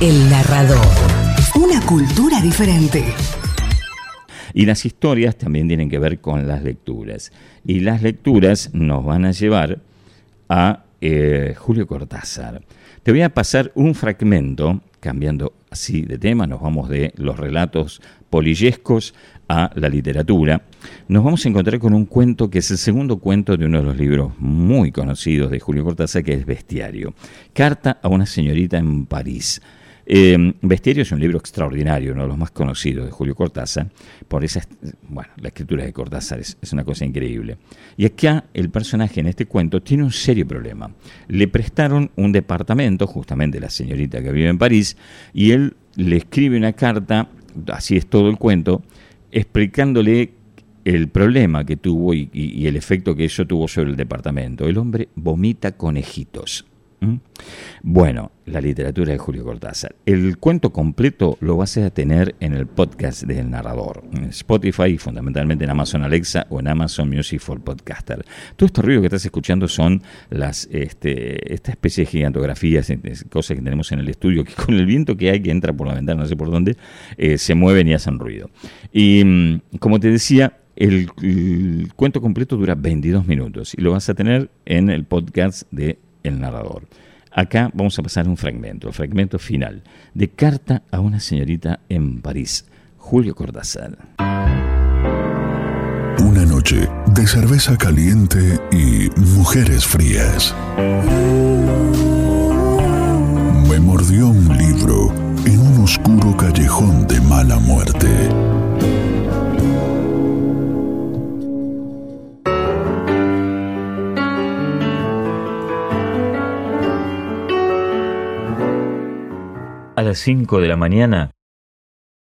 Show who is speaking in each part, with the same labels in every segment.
Speaker 1: El narrador. Una cultura diferente.
Speaker 2: Y las historias también tienen que ver con las lecturas. Y las lecturas nos van a llevar a eh, Julio Cortázar. Te voy a pasar un fragmento, cambiando así de tema, nos vamos de los relatos polillescos a la literatura. Nos vamos a encontrar con un cuento que es el segundo cuento de uno de los libros muy conocidos de Julio Cortázar, que es Bestiario. Carta a una señorita en París. Eh, Bestiario es un libro extraordinario, uno de los más conocidos de Julio Cortázar, por esa, bueno, la escritura de Cortázar es, una cosa increíble. Y acá el personaje en este cuento tiene un serio problema. Le prestaron un departamento, justamente la señorita que vive en París, y él le escribe una carta, así es todo el cuento, explicándole el problema que tuvo y el efecto que eso tuvo sobre el departamento. El hombre vomita conejitos. ¿Mm? Bueno, la literatura de Julio Cortázar. El cuento completo lo vas a tener en el podcast del narrador, en Spotify, fundamentalmente en Amazon Alexa o en Amazon Music for Podcaster. Todo este ruido que estás escuchando son las, este, esta especie de gigantografías, cosas que tenemos en el estudio, que con el viento que hay que entra por la ventana, no sé por dónde, eh, se mueven y hacen ruido. Y mm, como te decía, el, el, cuento completo dura 22 minutos y lo vas a tener en el podcast de el narrador. Acá vamos a pasar un fragmento, el fragmento final, de Carta a una señorita en París, Julio Cortázar.
Speaker 3: Una noche de cerveza caliente y mujeres frías. Me mordió un libro en un oscuro callejón de mala muerte.
Speaker 2: A las 5 de la mañana,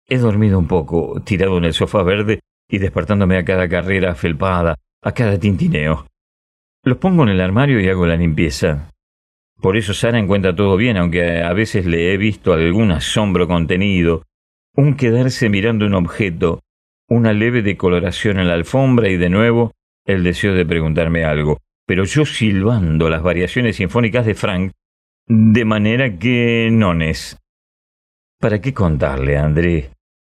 Speaker 2: he dormido un poco, tirado en el sofá verde y despertándome a cada carrera felpada, a cada tintineo. Los pongo en el armario y hago la limpieza. Por eso Sara encuentra todo bien, aunque a veces le he visto algún asombro contenido, un quedarse mirando un objeto, una leve decoloración en la alfombra y de nuevo el deseo de preguntarme algo. Pero yo silbando las variaciones sinfónicas de Frank, de manera que nones. ¿Para qué contarle, André?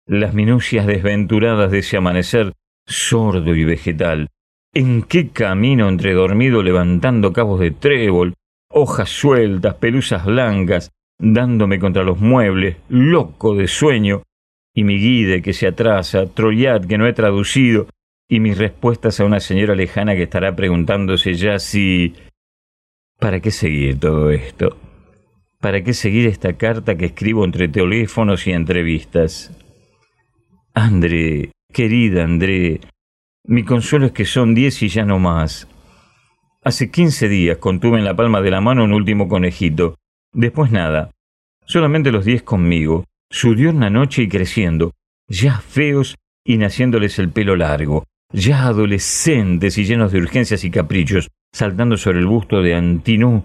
Speaker 2: Las minucias desventuradas de ese amanecer sordo y vegetal. ¿En qué camino entre dormido levantando cabos de trébol, hojas sueltas, pelusas blancas, dándome contra los muebles, loco de sueño, y mi guide que se atrasa, Troyat que no he traducido, y mis respuestas a una señora lejana que estará preguntándose ya si... ¿Para qué seguir todo esto? ¿Para qué seguir esta carta que escribo entre teléfonos y entrevistas? André, querida André, mi consuelo es que son diez y ya no más. Hace quince días contuve en la palma de la mano un último conejito. Después nada. Solamente los diez conmigo. Su diurna noche y creciendo. Ya feos y naciéndoles el pelo largo. Ya adolescentes y llenos de urgencias y caprichos, saltando sobre el busto de Antinú.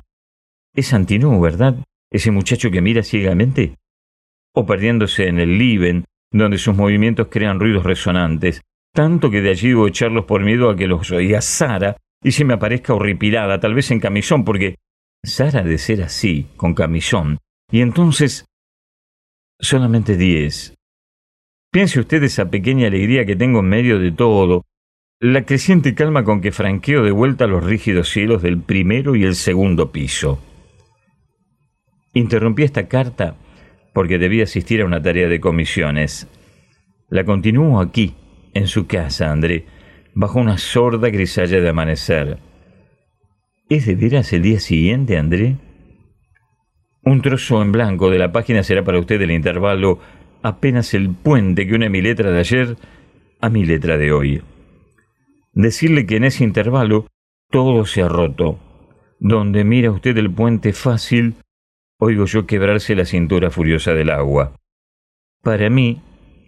Speaker 2: Es Antinú, ¿verdad? Ese muchacho que mira ciegamente? ¿O perdiéndose en el Liben, donde sus movimientos crean ruidos resonantes, tanto que de allí debo echarlos por miedo a que los oiga Sara y se me aparezca horripilada, tal vez en camisón, porque Sara de ser así, con camisón, y entonces solamente diez. Piense usted esa pequeña alegría que tengo en medio de todo, la creciente calma con que franqueo de vuelta los rígidos cielos del primero y el segundo piso. Interrumpí esta carta porque debía asistir a una tarea de comisiones. La continúo aquí, en su casa, André, bajo una sorda grisalla de amanecer. ¿Es de veras el día siguiente, André? Un trozo en blanco de la página será para usted el intervalo, apenas el puente que une mi letra de ayer a mi letra de hoy. Decirle que en ese intervalo todo se ha roto. Donde mira usted el puente fácil, oigo yo quebrarse la cintura furiosa del agua. Para mí,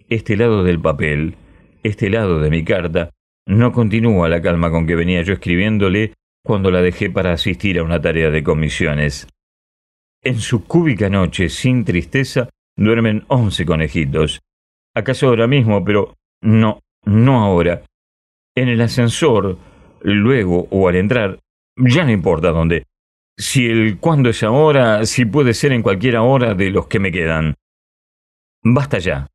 Speaker 2: este lado del papel, este lado de mi carta, no continúa la calma con que venía yo escribiéndole cuando la dejé para asistir a una tarea de comisiones. En su cúbica noche, sin tristeza, duermen once conejitos. ¿Acaso ahora mismo? Pero no, no ahora. En el ascensor, luego o al entrar, ya no importa dónde. Si el cuándo es ahora, si puede ser en cualquier hora de los que me quedan. Basta ya.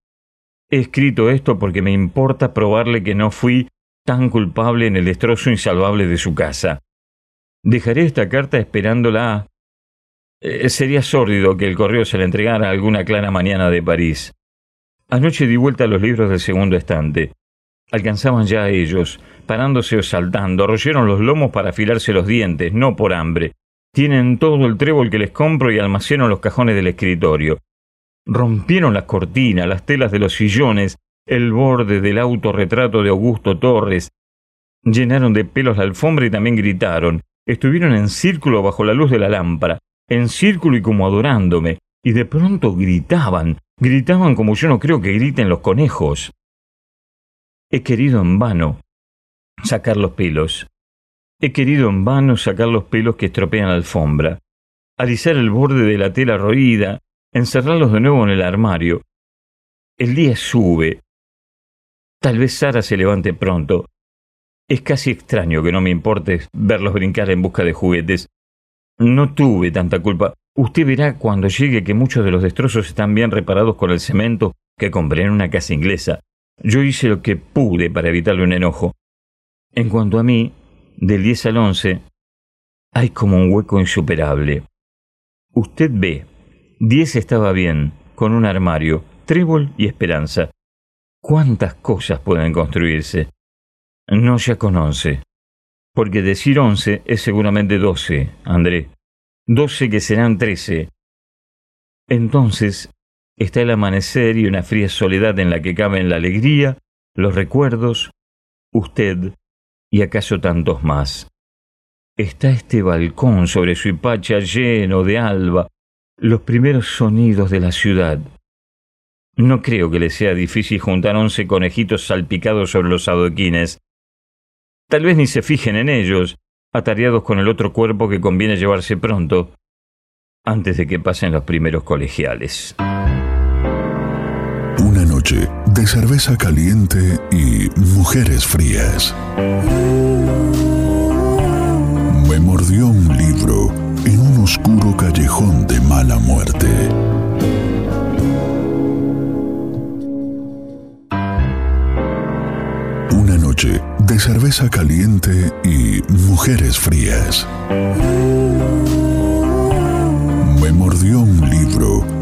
Speaker 2: He escrito esto porque me importa probarle que no fui tan culpable en el destrozo insalvable de su casa. Dejaré esta carta esperándola. Eh, sería sórdido que el correo se la entregara alguna clara mañana de París. Anoche di vuelta a los libros del segundo estante. Alcanzaban ya a ellos, parándose o saltando, royeron los lomos para afilarse los dientes, no por hambre. Tienen todo el trébol que les compro y almacenan los cajones del escritorio. Rompieron las cortinas, las telas de los sillones, el borde del autorretrato de Augusto Torres. Llenaron de pelos la alfombra y también gritaron. Estuvieron en círculo bajo la luz de la lámpara, en círculo y como adorándome, y de pronto gritaban, gritaban como yo no creo que griten los conejos. He querido en vano sacar los pelos. He querido en vano sacar los pelos que estropean la alfombra, alisar el borde de la tela roída, encerrarlos de nuevo en el armario. El día sube. Tal vez Sara se levante pronto. Es casi extraño que no me importe verlos brincar en busca de juguetes. No tuve tanta culpa. Usted verá cuando llegue que muchos de los destrozos están bien reparados con el cemento que compré en una casa inglesa. Yo hice lo que pude para evitarle un enojo. En cuanto a mí, del 10 al 11, hay como un hueco insuperable. Usted ve, 10 estaba bien, con un armario, trébol y esperanza. ¿Cuántas cosas pueden construirse? No ya con 11. Porque decir 11 es seguramente 12, André. 12 que serán 13. Entonces está el amanecer y una fría soledad en la que caben la alegría, los recuerdos, usted, y acaso tantos más. Está este balcón sobre su hipacha lleno de alba, los primeros sonidos de la ciudad. No creo que le sea difícil juntar once conejitos salpicados sobre los adoquines. Tal vez ni se fijen en ellos, atareados con el otro cuerpo que conviene llevarse pronto, antes de que pasen los primeros colegiales.
Speaker 3: Una noche de cerveza caliente y mujeres frías. Me mordió un libro en un oscuro callejón de mala muerte. Una noche de cerveza caliente y mujeres frías. Me mordió un libro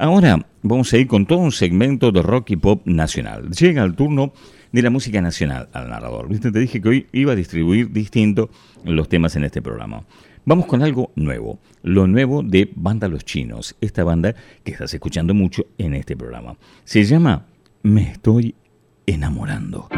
Speaker 2: Ahora vamos a ir con todo un segmento de rock y pop nacional. Llega el turno de la música nacional al narrador. ¿Viste? Te dije que hoy iba a distribuir distinto los temas en este programa. Vamos con algo nuevo, lo nuevo de Banda Los Chinos, esta banda que estás escuchando mucho en este programa. Se llama Me estoy enamorando.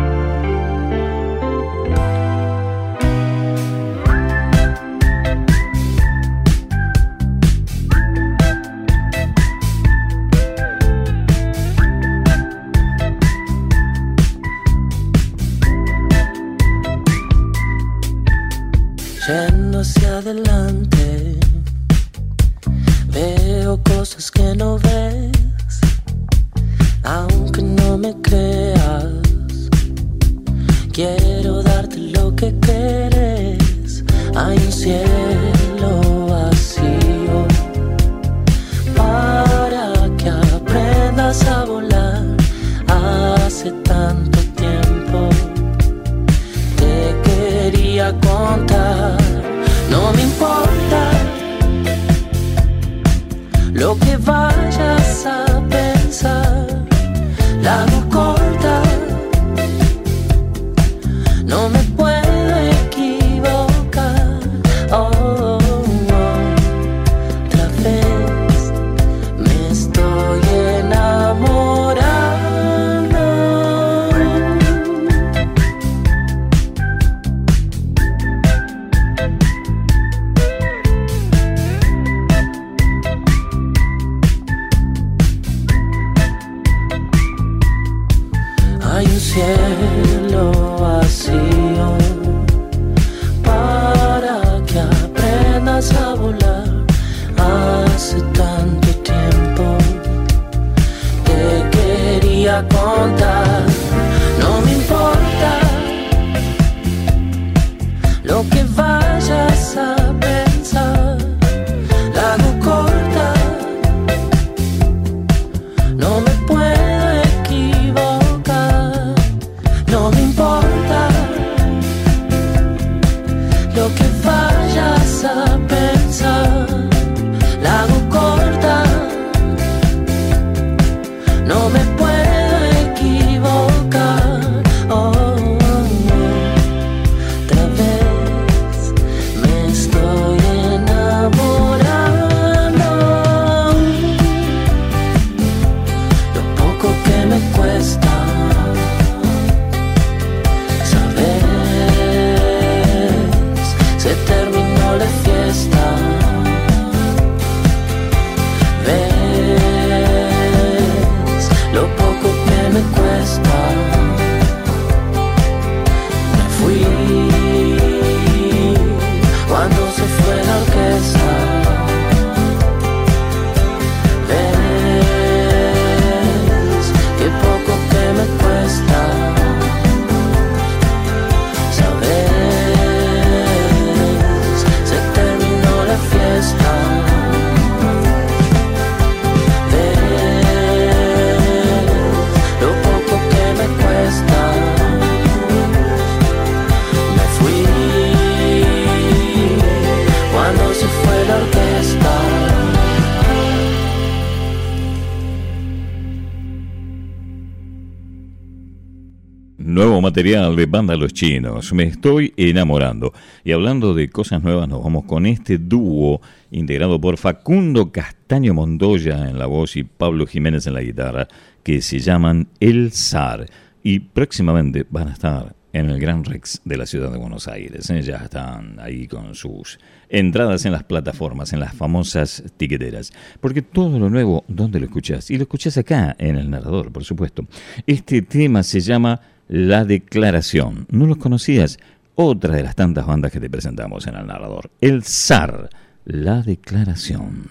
Speaker 4: De Banda Los Chinos. Me estoy enamorando. Y hablando de cosas nuevas, nos vamos con este dúo integrado por Facundo Castaño Montoya en la voz y Pablo Jiménez en la guitarra, que se llaman El Zar. Y próximamente van a estar en el Gran Rex de la ciudad de Buenos Aires. ¿eh? Ya están ahí con sus entradas en las plataformas, en las famosas tiqueteras. Porque todo lo nuevo, ¿dónde lo escuchás? Y lo escuchás acá, en el narrador, por supuesto. Este tema se llama La Declaración. ¿No los conocías? Otra de las tantas bandas que te presentamos en el narrador. El zar. La Declaración.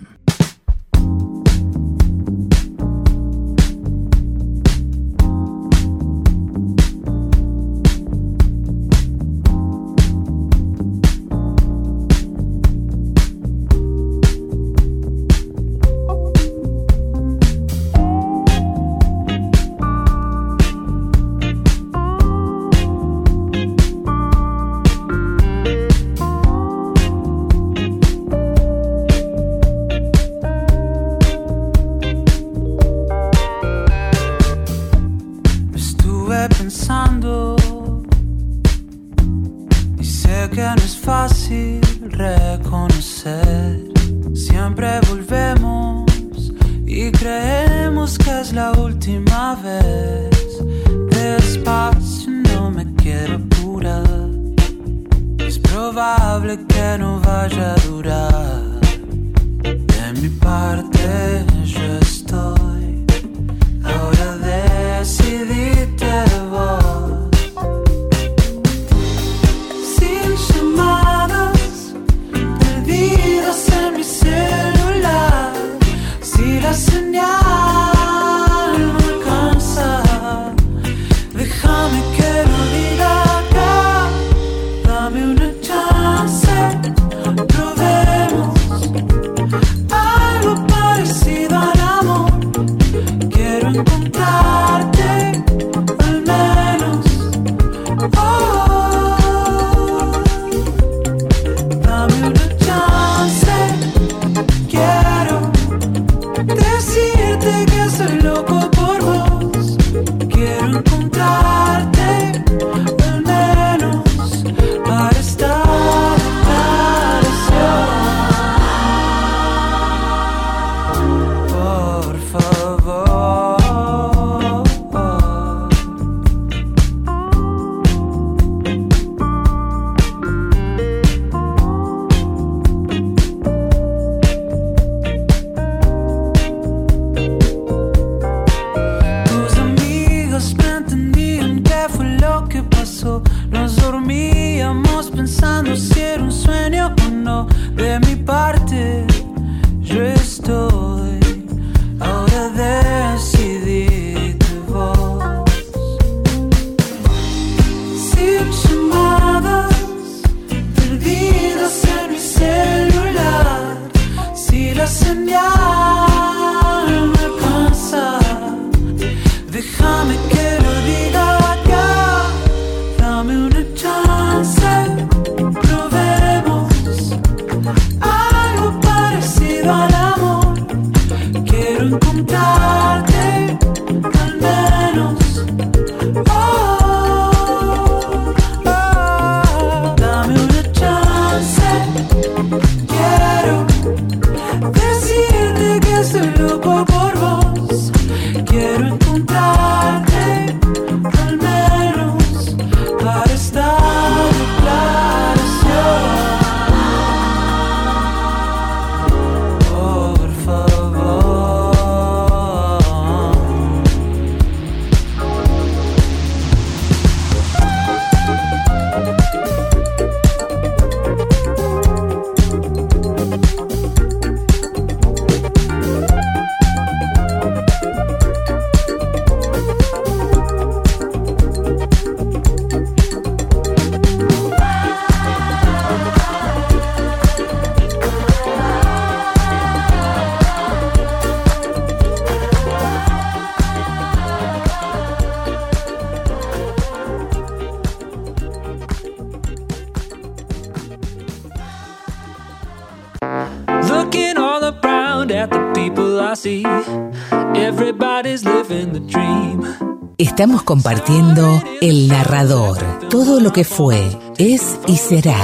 Speaker 5: Estamos compartiendo El Narrador, todo lo que fue, es y será.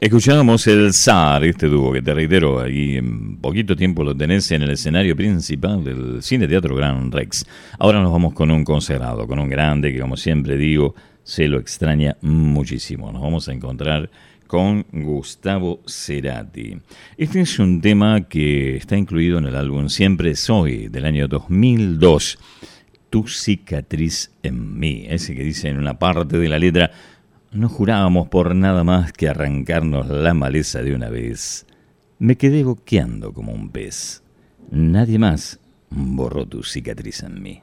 Speaker 4: Escuchábamos el SAR, este dúo que te reitero, ahí en poquito tiempo lo tenés en el escenario principal del Cine Teatro Gran Rex. Ahora nos vamos con un consagrado, con un grande que como siempre digo, se lo extraña muchísimo. Nos vamos a encontrar con Gustavo Cerati. Este es un tema que está incluido en el álbum Siempre Soy del año 2002. Tu cicatriz en mí, ese que dice en una parte de la letra no jurábamos por nada más que arrancarnos la maleza de una vez. Me quedé boqueando como un pez. Nadie más borró tu cicatriz en mí.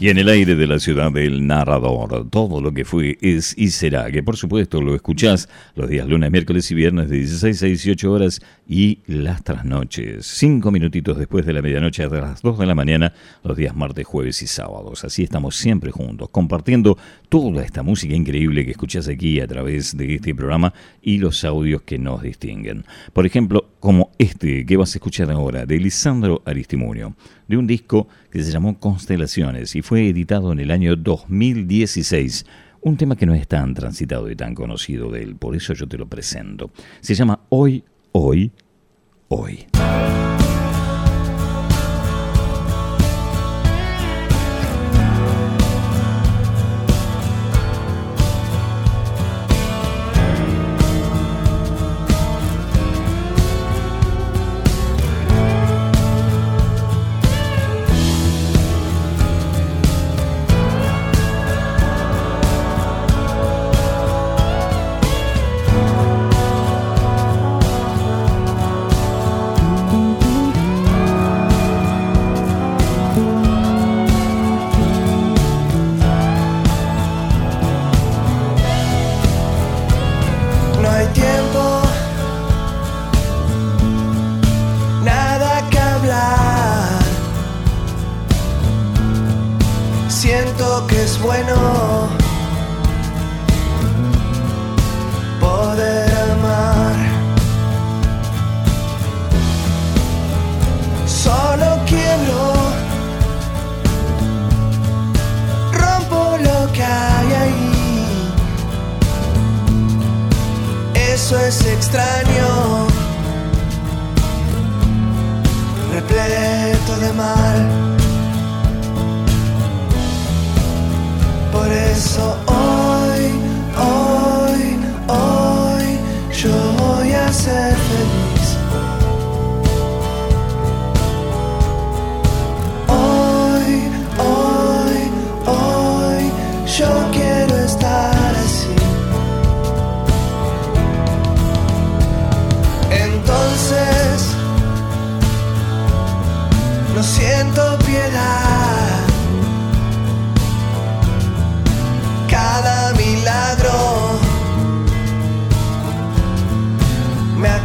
Speaker 2: Y en el aire de la ciudad del narrador, todo lo que fue, es y será, que por supuesto lo escuchás los días lunes, miércoles y viernes de 16 a 18 horas y las trasnoches, cinco minutitos después de la medianoche a las 2 de la mañana, los días martes, jueves y sábados. Así estamos siempre juntos, compartiendo toda esta música increíble que escuchás aquí a través de este programa y los audios que nos distinguen. Por ejemplo, como este que vas a escuchar ahora, de Lisandro Aristimunio de un disco que se llamó Constelaciones y fue editado en el año 2016. Un tema que no es tan transitado y tan conocido de él, por eso yo te lo presento. Se llama Hoy, Hoy, Hoy.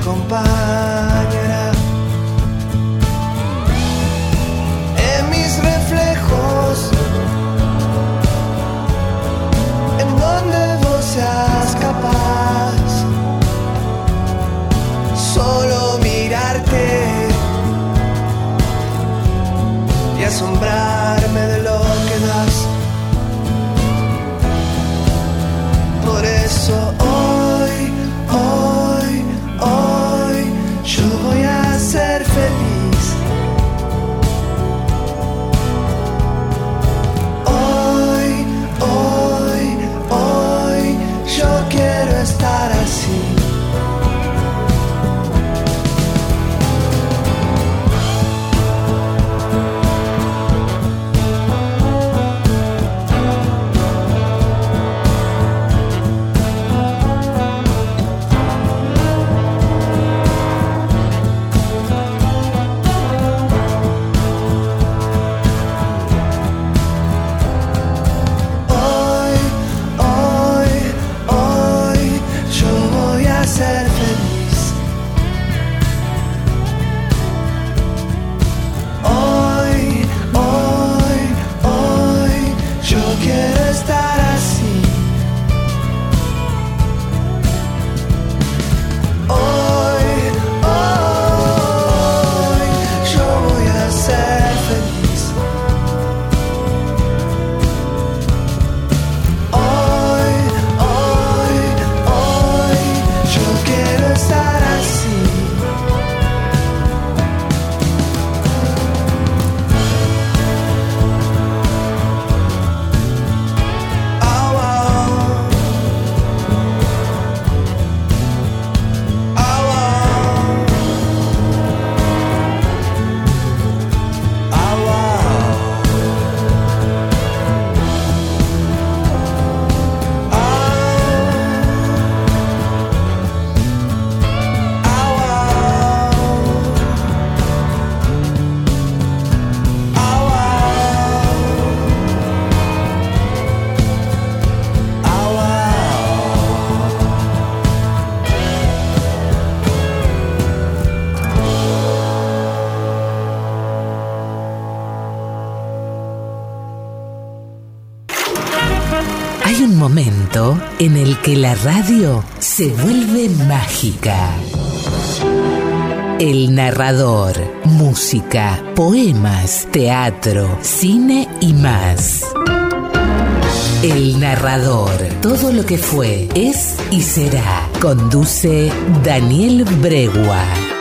Speaker 1: 装扮 radio se vuelve mágica. El narrador, música, poemas, teatro, cine y más. El narrador, todo lo que fue, es y será. Conduce Daniel Bregua.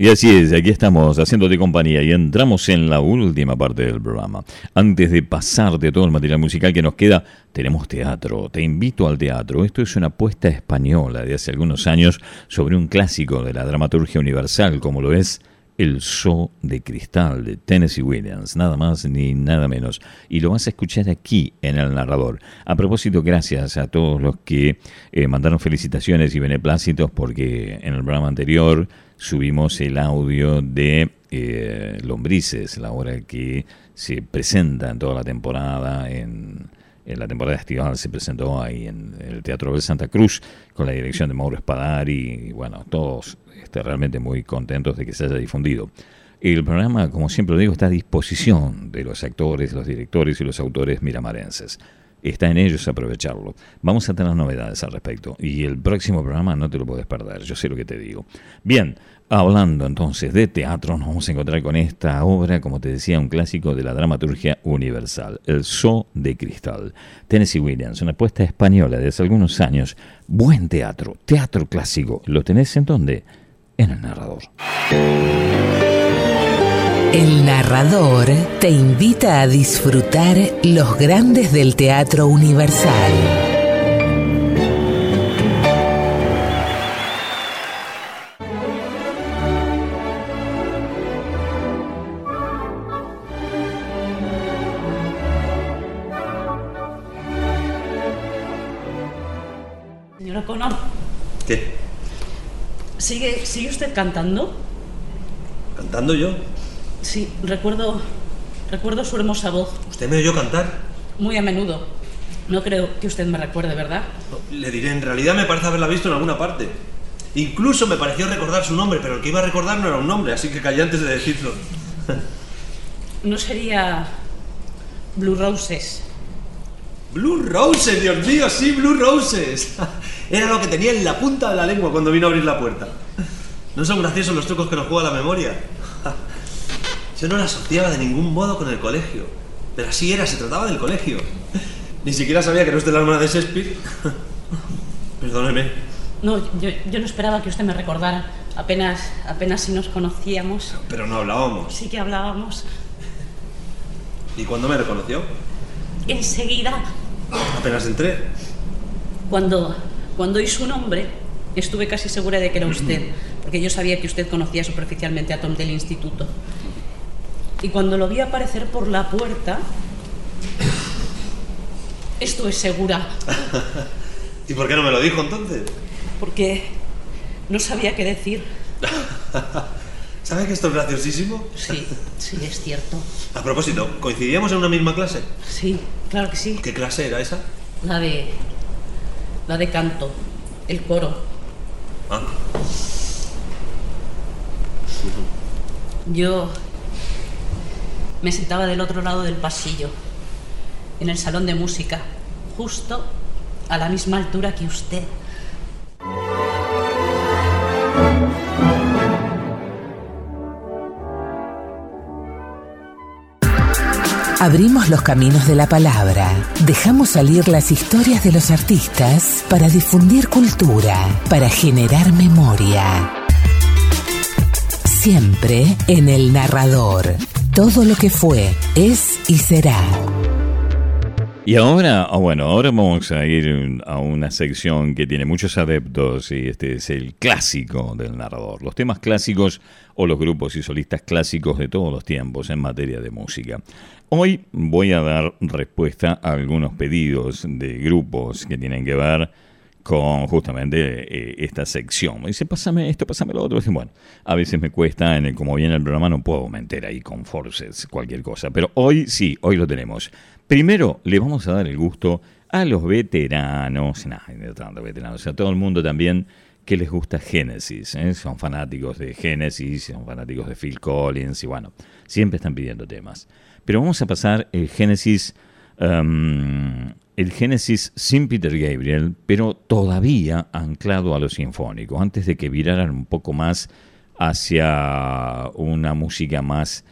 Speaker 2: Y así es, aquí estamos haciéndote compañía y entramos en la última parte del programa. Antes de pasar de todo el material musical que nos queda, tenemos teatro. Te invito al teatro. Esto es una apuesta española de hace algunos años sobre un clásico de la dramaturgia universal como lo es El Zoo de Cristal de Tennessee Williams, nada más ni nada menos. Y lo vas a escuchar aquí en el narrador. A propósito, gracias a todos los que eh, mandaron felicitaciones y beneplácitos porque en el programa anterior subimos el audio de eh, Lombrices, la obra que se presenta en toda la temporada, en, en la temporada estival se presentó ahí en el Teatro de Santa Cruz con la dirección de Mauro Espadari y bueno, todos este, realmente muy contentos de que se haya difundido. El programa, como siempre digo, está a disposición de los actores, los directores y los autores miramarenses está en ellos aprovecharlo. Vamos a tener novedades al respecto y el próximo programa no te lo puedes perder, yo sé lo que te digo. Bien, hablando entonces de teatro, nos vamos a encontrar con esta obra, como te decía, un clásico de la dramaturgia universal, El Zoo de Cristal. Tennessee Williams, una apuesta española de hace algunos años. Buen teatro, teatro clásico. ¿Lo tenés en dónde? En el narrador.
Speaker 1: El narrador te invita a disfrutar los grandes del teatro universal.
Speaker 6: ¿Qué?
Speaker 7: ¿sigue, ¿sigue usted cantando?
Speaker 6: ¿Cantando yo?
Speaker 7: Sí, recuerdo, recuerdo su hermosa voz,
Speaker 6: ¿Usted me oyó cantar?
Speaker 7: muy a menudo. No creo que usted me recuerde, ¿verdad?
Speaker 6: No, Le diré, en realidad me parece haberla visto en alguna parte. Incluso me pareció recordar su nombre, pero el que iba a recordar no era un nombre, así que callé antes de decirlo.
Speaker 7: No sería Blue Roses.
Speaker 6: Blue Roses, Dios mío, sí, Blue Roses. Era lo que tenía en la punta de la lengua cuando vino a abrir la puerta. No son graciosos los trucos que nos juega la memoria. Yo no la asociaba de ningún modo con el colegio. Pero así era, se trataba del colegio. Ni siquiera sabía que no es de la hermana de Shakespeare. Perdóneme.
Speaker 7: No, yo, yo no esperaba que usted me recordara. Apenas, apenas si nos conocíamos.
Speaker 6: Pero no hablábamos.
Speaker 7: Sí que hablábamos.
Speaker 6: ¿Y cuándo me reconoció?
Speaker 7: Enseguida,
Speaker 6: Apenas entré.
Speaker 7: cuando, cuando oí su nombre, estuve casi segura de que era usted, porque yo sabía que usted conocía superficialmente a Tom del instituto. Y cuando lo vi aparecer por la puerta, estuve segura,
Speaker 6: ¿Y por qué no me lo dijo entonces?
Speaker 7: porque no sabía qué decir.
Speaker 6: ¿Sabe que esto es graciosísimo?
Speaker 7: Sí, sí, es cierto.
Speaker 6: A propósito, ¿coincidíamos en una misma clase?
Speaker 7: Sí, claro que sí.
Speaker 6: ¿Qué clase era esa?
Speaker 7: La de. La de canto, el coro.
Speaker 6: Ah,
Speaker 7: Yo me sentaba del otro lado del pasillo, en el salón de música, justo a la misma altura que usted.
Speaker 1: Abrimos los caminos de la palabra, dejamos salir las historias de los artistas para difundir cultura, para generar memoria. Siempre en el narrador. Todo lo que fue, es y será.
Speaker 2: Y ahora, ah, bueno, ahora vamos a ir a una sección que tiene muchos adeptos y este es el clásico del narrador. Los temas clásicos o los grupos y solistas clásicos de todos los tiempos en materia de música. Hoy voy a dar respuesta a algunos pedidos de grupos que tienen que ver con justamente eh, esta sección. Me dice, pásame esto, pásame lo otro. Dice, bueno, a veces me cuesta, en el, como viene el programa, no puedo meter ahí con forces cualquier cosa. Pero hoy sí, hoy lo tenemos. Primero, le vamos a dar el gusto a los veteranos, no, no tanto veteranos, a todo el mundo también que les gusta Genesis. ¿eh? Son fanáticos de Genesis, son fanáticos de Phil Collins y bueno, siempre están pidiendo temas. Pero vamos a pasar el Genesis um, el Génesis sin Peter Gabriel, pero todavía anclado a lo sinfónico, antes de que viraran un poco más hacia una música más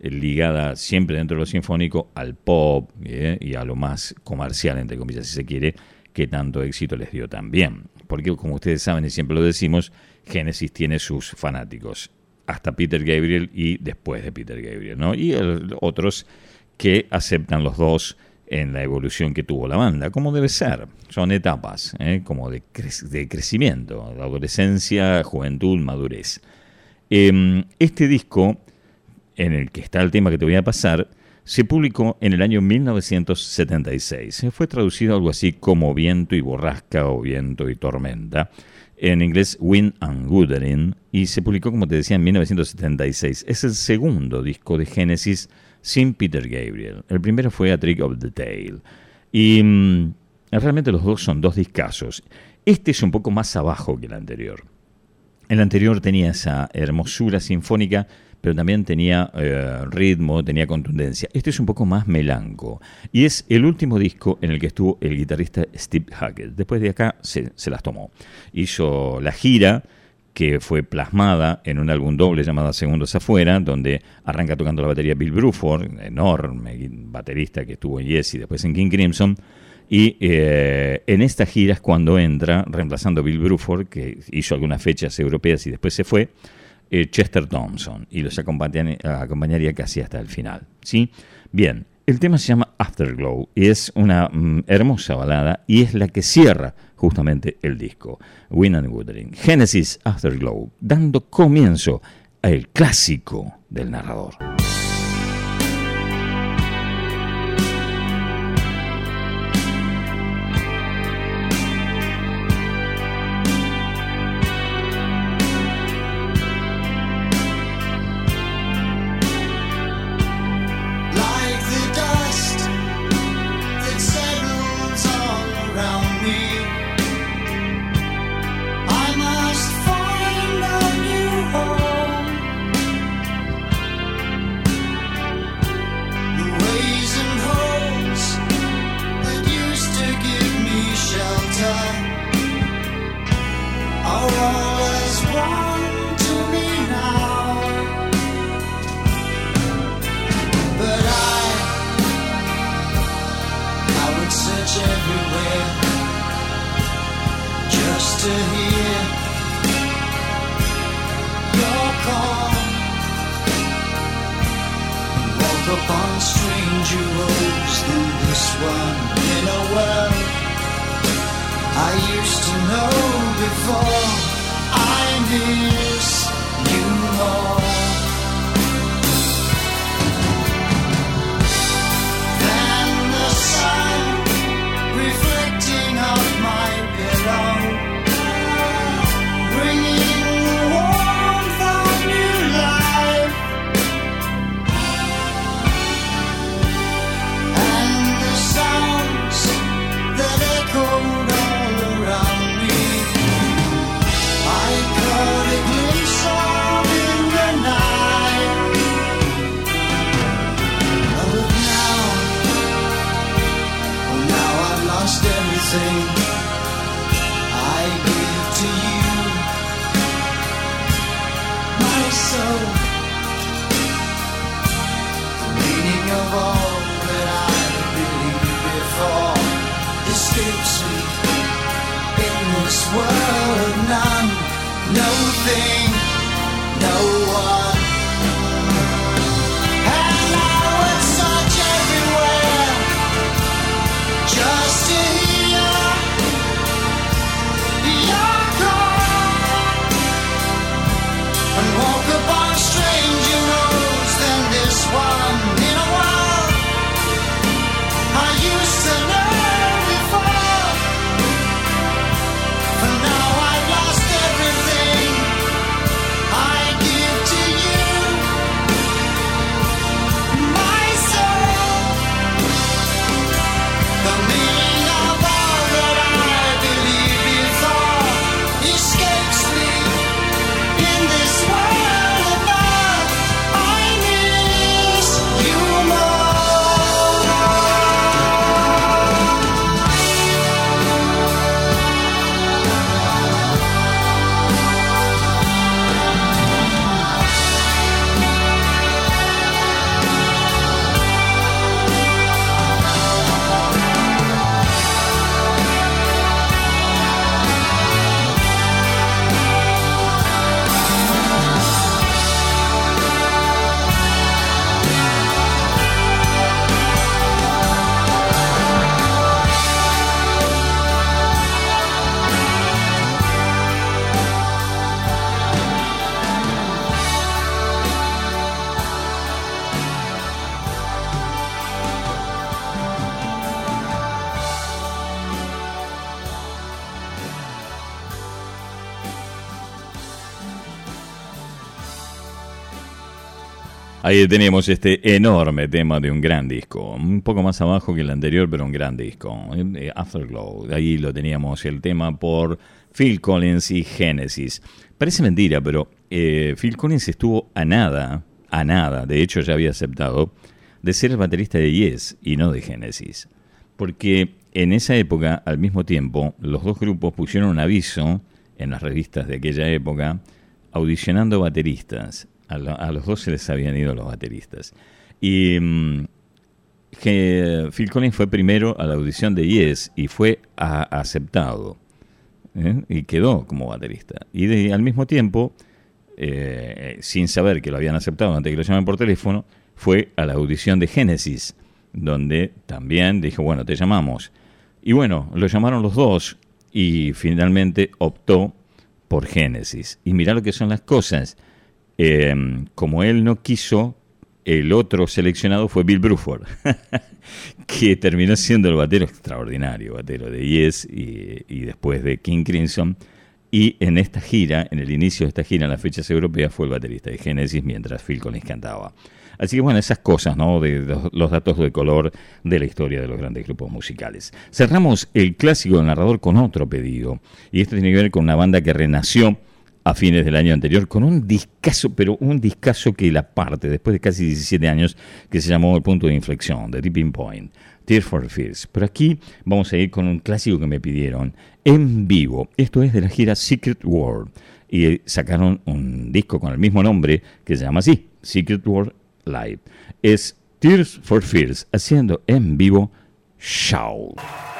Speaker 2: eh, ligada siempre dentro de lo sinfónico al pop ¿eh? y a lo más comercial, entre comillas, si se quiere, que tanto éxito les dio también. Porque como ustedes saben y siempre lo decimos, Génesis tiene sus fanáticos, hasta Peter Gabriel y después de Peter Gabriel, ¿no? Y otros que aceptan los dos en la evolución que tuvo la banda, como debe ser. Son etapas, ¿eh? como de, de crecimiento, adolescencia, juventud, madurez. Em, este disco, en el que está el tema que te voy a pasar, se publicó en el año 1976. Fue traducido algo así como Viento y Borrasca o Viento y Tormenta, en inglés Wind and Wuthering, y se publicó, como te decía, en 1976. Es el segundo disco de Genesis sin Peter Gabriel. El primero fue A Trick of the Tail. Y mm, realmente los dos son dos discazos. Este es un poco más abajo que el anterior. El anterior tenía esa hermosura sinfónica pero también tenía eh, ritmo, tenía contundencia. Este es un poco más melanco y es el último disco en el que estuvo el guitarrista Steve Hackett. Después de acá se, las tomó. Hizo la gira que fue plasmada en un álbum doble llamado Segundos Afuera, donde arranca tocando la batería Bill Bruford, enorme baterista que estuvo en Yes y después en King Crimson. Y eh, en esta gira es cuando entra, reemplazando a Bill Bruford, que hizo algunas fechas europeas y después se fue, eh, Chester Thompson y los acompañaría, casi hasta el final. ¿sí? Bien, el tema se llama Afterglow y es una mm, hermosa balada y es la que cierra justamente el disco, Win and Wuthering. Genesis Afterglow, dando comienzo al clásico del narrador. know. what Ahí teníamos este enorme tema de un gran disco, un poco más abajo que el anterior, pero un gran disco, eh, Afterglow. Ahí lo teníamos el tema por Phil Collins y Genesis. Parece mentira, pero eh, Phil Collins estuvo a nada, a nada, de hecho ya había aceptado, de ser el baterista de Yes y no de Genesis. Porque en esa época, al mismo tiempo, los dos grupos pusieron un aviso en las revistas de aquella época, audicionando bateristas a, los dos se les habían ido los bateristas. Y mm, Phil Collins fue primero a la audición de Yes y fue aceptado. ¿eh? Y quedó como baterista. Y al mismo tiempo, eh, sin saber que lo habían aceptado antes que lo llamen por teléfono, fue a la audición de Genesis, donde también dijo, bueno, te llamamos. Y bueno, lo llamaron los dos y finalmente optó por Genesis. Y mira lo que son las cosas. Em, como él no quiso, el otro seleccionado fue Bill Bruford, que terminó siendo el batero extraordinario, batero de Yes y, después de King Crimson. Y en esta gira, en el inicio de esta gira, en las fechas europeas, fue el baterista de Genesis mientras Phil Collins cantaba. Así que bueno, esas cosas, ¿no? De los, datos de color de la historia de los grandes grupos musicales. Cerramos el clásico del narrador con otro pedido. Y esto tiene que ver con una banda que renació a fines del año anterior con un discazo, pero un discazo que la parte, después de casi 17 años, que se llamó El Punto de Inflexión, The Tipping Point, Tears for Fears. Pero aquí vamos a ir con un clásico que me pidieron en vivo. Esto es de la gira Secret World. Y sacaron un disco con el mismo nombre que se llama así, Secret World Live. Es Tears for Fears, haciendo en vivo Shout.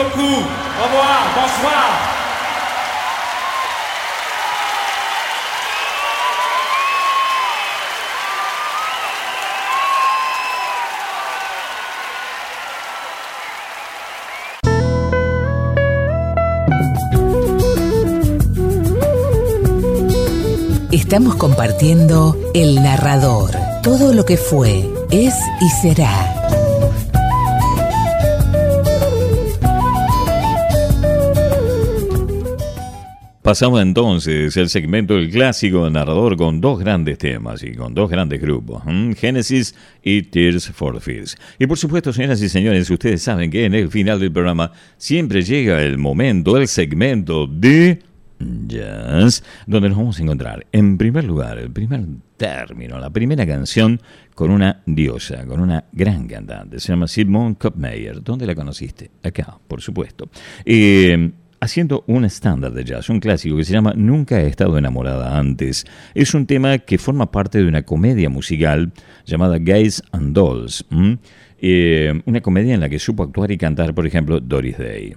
Speaker 8: Vous. Au revoir. Bonsoir.
Speaker 1: Estamos compartiendo El Narrador, todo lo que fue, es y será.
Speaker 2: Pasamos entonces el segmento del clásico narrador con dos grandes temas y con dos grandes grupos, Genesis y Tears for Fears. Y por supuesto, señoras y señores, ustedes saben que en el final del programa siempre llega el momento, el segmento de jazz, donde nos vamos a encontrar, en primer lugar, el primer término, la primera canción con una diosa, con una gran cantante, se llama Simone Kopmeyer. ¿Dónde la conociste? Acá, por supuesto. Eh, haciendo un estándar de jazz, un clásico que se llama Nunca he estado enamorada antes. Es un tema que forma parte de una comedia musical llamada Guys and Dolls. Eh, una comedia en la que supo actuar y cantar, por ejemplo, Doris Day.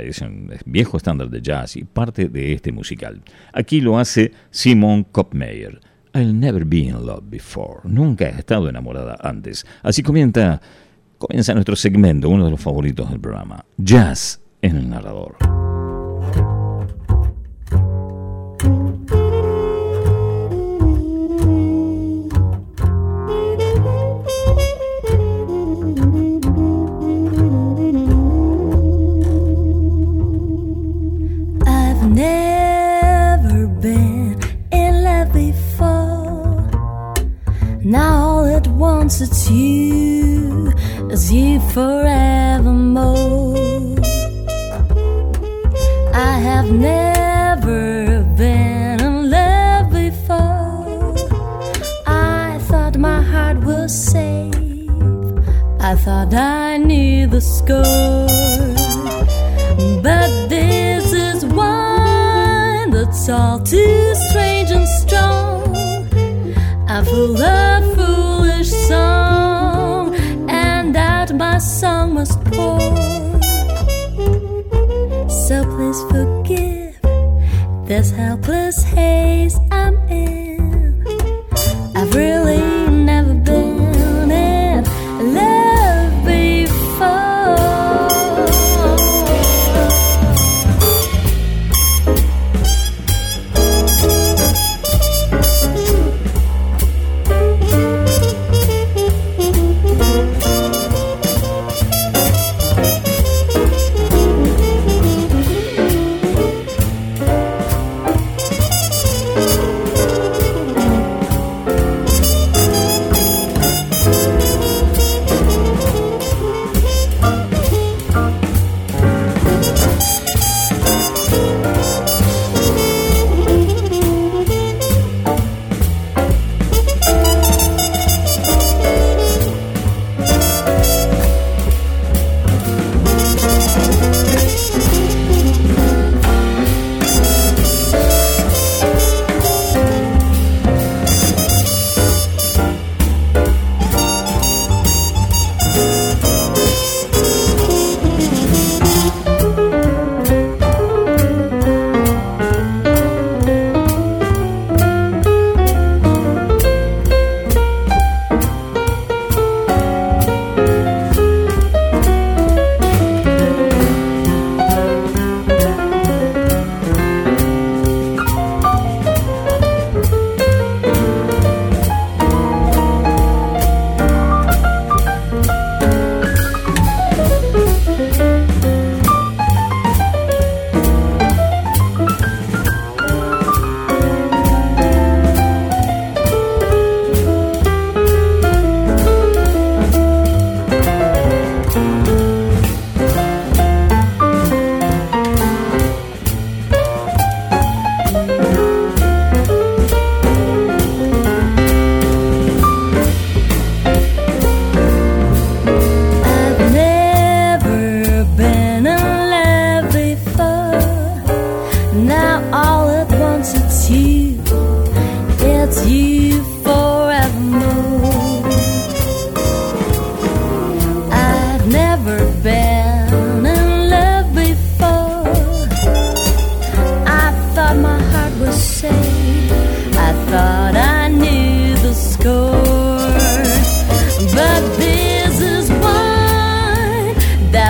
Speaker 2: Es un viejo estándar de jazz y parte de este musical. Aquí lo hace Simon Kopmeyer. I'll never be in love before. Nunca he estado enamorada antes. Así comienza nuestro segmento, uno de los favoritos del programa. Jazz en el narrador.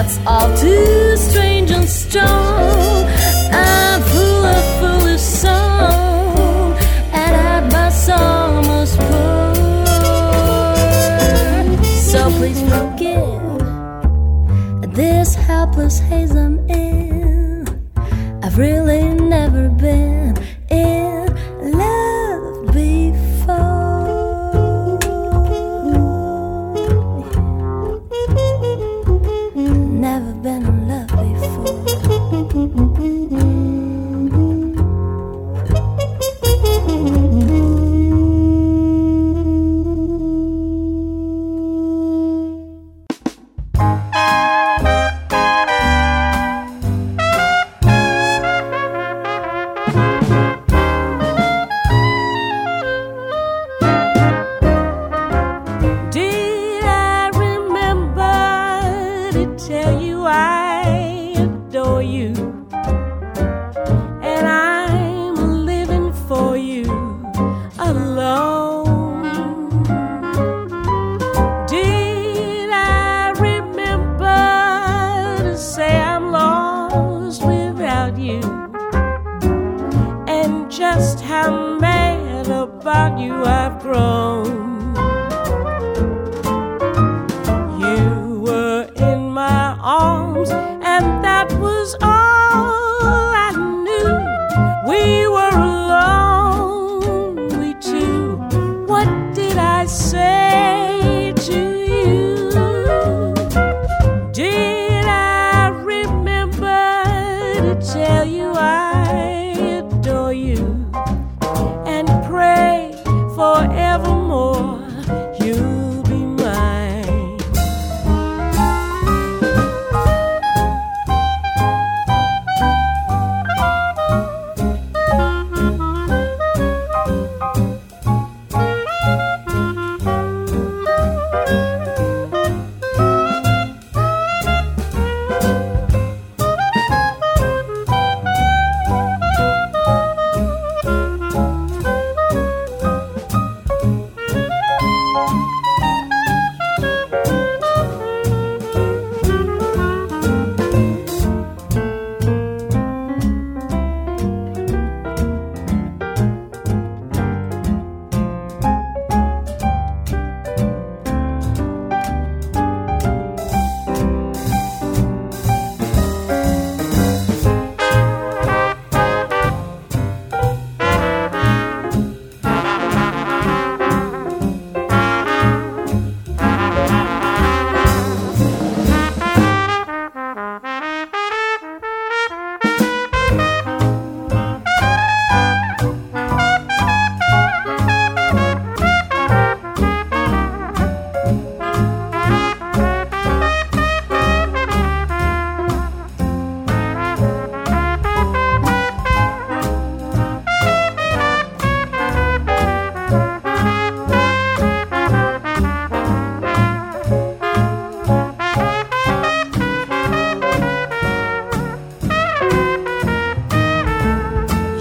Speaker 9: that's all too strange and strong. I'm full of foolish and. So please forgive this helpless haze I'm in. I've really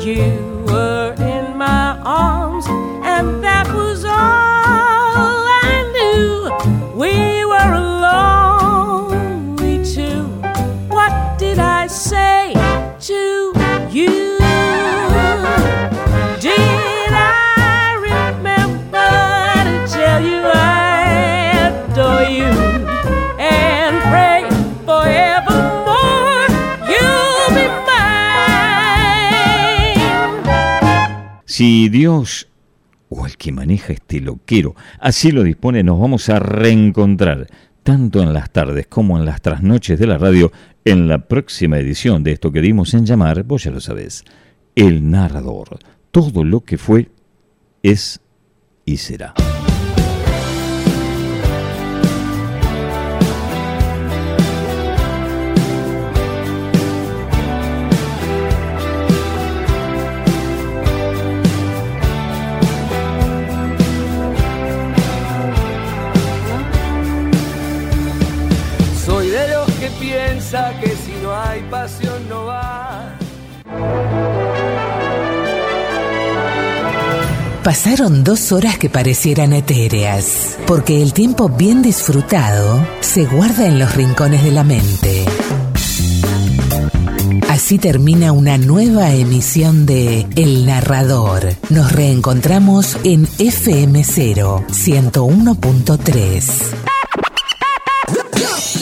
Speaker 10: You
Speaker 2: Si Dios o el que maneja este loquero así lo dispone, nos vamos a reencontrar tanto en las tardes como en las trasnoches de la radio en la próxima edición de esto que dimos en llamar, vos ya lo sabés, el narrador. Todo lo que fue, es y será.
Speaker 1: Pasaron dos horas que parecieran etéreas, porque el tiempo bien disfrutado se guarda en los rincones de la mente. Así termina una nueva emisión de El Narrador. Nos reencontramos en FM0 101.3.